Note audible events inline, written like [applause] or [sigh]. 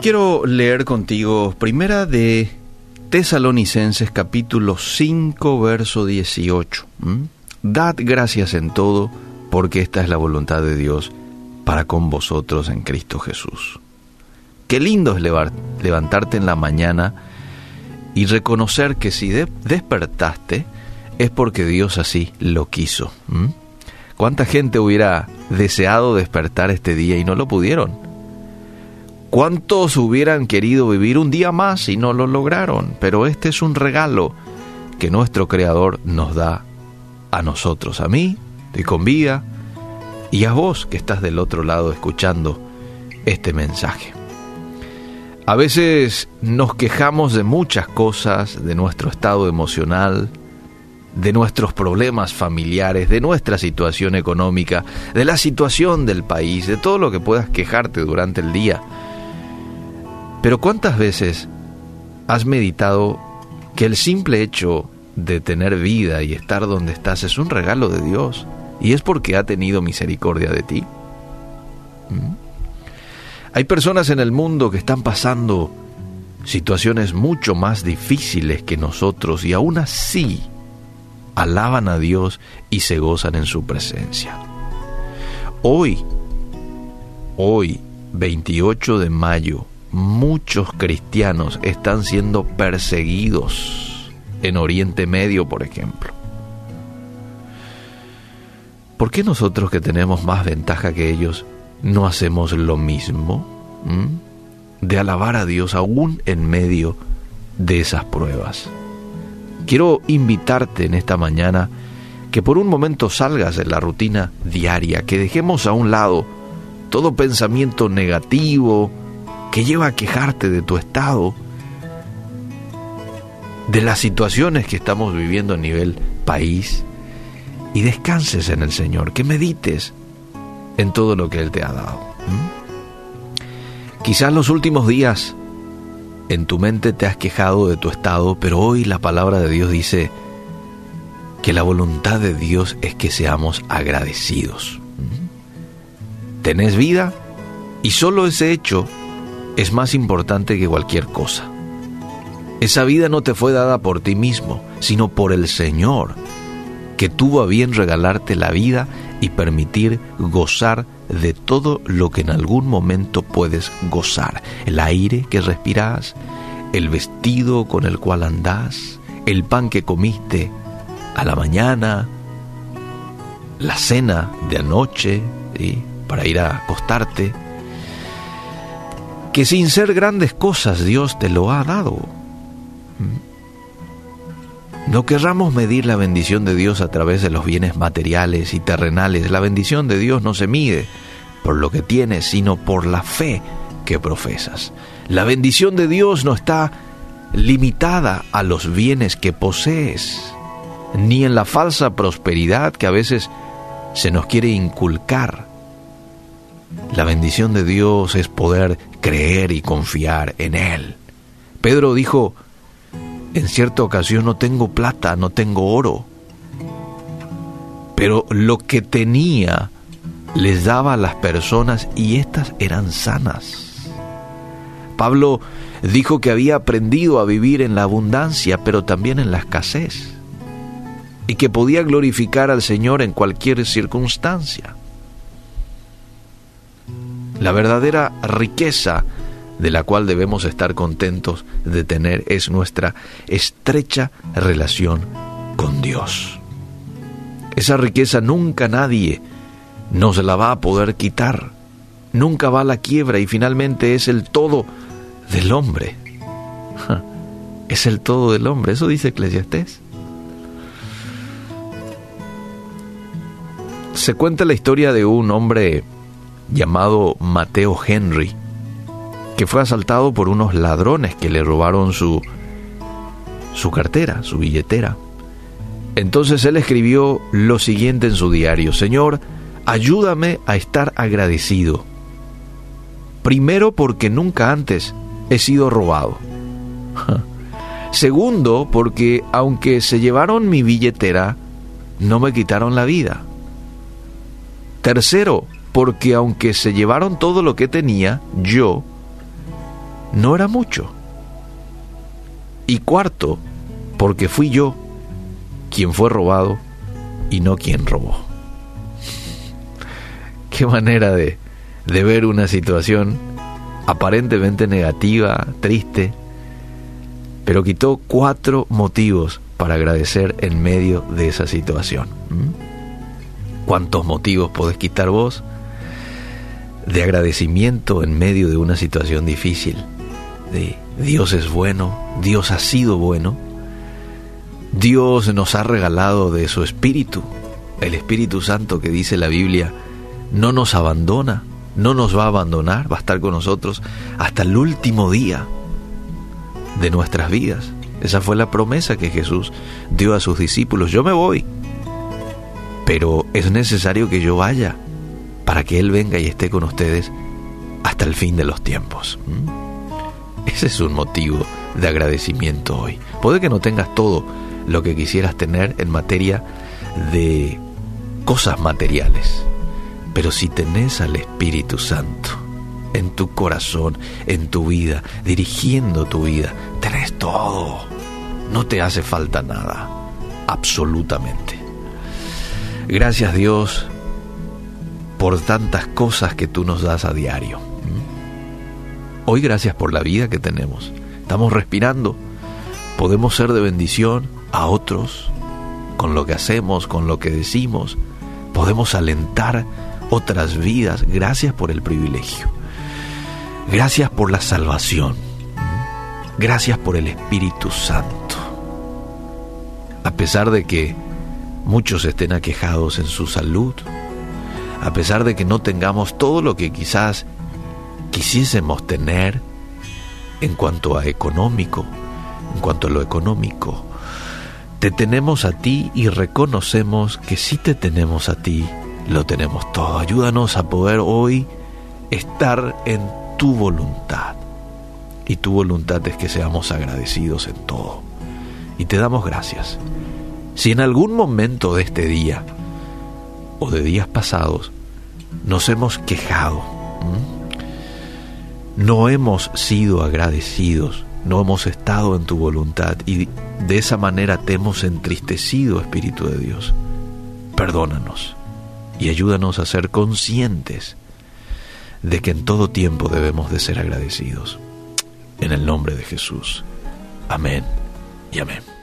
quiero leer contigo primera de Tesalonicenses capítulo 5 verso 18. Dad gracias en todo porque esta es la voluntad de Dios para con vosotros en Cristo Jesús. Qué lindo es levantarte en la mañana y reconocer que si despertaste es porque Dios así lo quiso. ¿Cuánta gente hubiera deseado despertar este día y no lo pudieron? ¿Cuántos hubieran querido vivir un día más y no lo lograron? Pero este es un regalo que nuestro Creador nos da a nosotros, a mí, de con vida, y a vos que estás del otro lado escuchando este mensaje. A veces nos quejamos de muchas cosas, de nuestro estado emocional, de nuestros problemas familiares, de nuestra situación económica, de la situación del país, de todo lo que puedas quejarte durante el día. Pero ¿cuántas veces has meditado que el simple hecho de tener vida y estar donde estás es un regalo de Dios y es porque ha tenido misericordia de ti? ¿Mm? Hay personas en el mundo que están pasando situaciones mucho más difíciles que nosotros y aún así alaban a Dios y se gozan en su presencia. Hoy, hoy, 28 de mayo, muchos cristianos están siendo perseguidos en Oriente Medio, por ejemplo. ¿Por qué nosotros que tenemos más ventaja que ellos no hacemos lo mismo? De alabar a Dios aún en medio de esas pruebas. Quiero invitarte en esta mañana que por un momento salgas de la rutina diaria, que dejemos a un lado todo pensamiento negativo, que lleva a quejarte de tu estado, de las situaciones que estamos viviendo a nivel país, y descanses en el Señor, que medites en todo lo que Él te ha dado. Quizás los últimos días en tu mente te has quejado de tu estado, pero hoy la palabra de Dios dice que la voluntad de Dios es que seamos agradecidos. Tenés vida y solo ese hecho es más importante que cualquier cosa. Esa vida no te fue dada por ti mismo, sino por el Señor, que tuvo a bien regalarte la vida y permitir gozar de todo lo que en algún momento puedes gozar. El aire que respiras, el vestido con el cual andás, el pan que comiste a la mañana, la cena de anoche, para ir a acostarte, que sin ser grandes cosas Dios te lo ha dado. ¿Mm? No querramos medir la bendición de Dios a través de los bienes materiales y terrenales. La bendición de Dios no se mide por lo que tienes, sino por la fe que profesas. La bendición de Dios no está limitada a los bienes que posees, ni en la falsa prosperidad que a veces se nos quiere inculcar. La bendición de Dios es poder creer y confiar en Él. Pedro dijo, en cierta ocasión no tengo plata, no tengo oro, pero lo que tenía les daba a las personas y éstas eran sanas. Pablo dijo que había aprendido a vivir en la abundancia, pero también en la escasez, y que podía glorificar al Señor en cualquier circunstancia. La verdadera riqueza de la cual debemos estar contentos de tener es nuestra estrecha relación con Dios. Esa riqueza nunca nadie nos la va a poder quitar, nunca va a la quiebra y finalmente es el todo del hombre. [laughs] Es el todo del hombre, eso dice Eclesiastés. Se cuenta la historia de un hombre llamado Mateo Henry, que fue asaltado por unos ladrones que le robaron su, su cartera, su billetera. Entonces él escribió lo siguiente en su diario, Señor, ayúdame a estar agradecido. Primero porque nunca antes he sido robado. [laughs] Segundo porque aunque se llevaron mi billetera, no me quitaron la vida. Tercero, porque aunque se llevaron todo lo que tenía, yo no era mucho. Y cuarto, porque fui yo quien fue robado y no quien robó. [laughs] Qué manera de, ver una situación aparentemente negativa, triste, pero quitó cuatro motivos para agradecer en medio de esa situación. ¿Mm? ¿Cuántos motivos podés quitar vos de agradecimiento en medio de una situación difícil? De Dios es bueno, Dios ha sido bueno, Dios nos ha regalado de su Espíritu, el Espíritu Santo que dice la Biblia, no nos abandona, no nos va a abandonar, va a estar con nosotros hasta el último día de nuestras vidas. Esa fue la promesa que Jesús dio a sus discípulos. Yo me voy, pero es necesario que yo vaya para que Él venga y esté con ustedes hasta el fin de los tiempos. Ese es un motivo de agradecimiento hoy. Puede que no tengas todo lo que quisieras tener en materia de cosas materiales, pero si tenés al Espíritu Santo, en tu corazón, en tu vida, dirigiendo tu vida. Tenés todo. No te hace falta nada. Absolutamente. Gracias Dios por tantas cosas que tú nos das a diario. ¿Mm? Hoy gracias por la vida que tenemos. Estamos respirando. Podemos ser de bendición a otros con lo que hacemos, con lo que decimos. Podemos alentar otras vidas. Gracias por el privilegio. Gracias por la salvación. Gracias por el Espíritu Santo. A pesar de que muchos estén aquejados en su salud, a pesar de que no tengamos todo lo que quizás quisiésemos tener en cuanto a económico, en cuanto a lo económico, te tenemos a ti y reconocemos que si te tenemos a ti, lo tenemos todo. Ayúdanos a poder hoy estar en tu voluntad. Y tu voluntad es que seamos agradecidos en todo. Y te damos gracias. Si en algún momento de este día o de días pasados nos hemos quejado, no hemos sido agradecidos, no hemos estado en tu voluntad y de esa manera te hemos entristecido, Espíritu de Dios, perdónanos y ayúdanos a ser conscientes de que en todo tiempo debemos de ser agradecidos. En el nombre de Jesús. Amén y amén.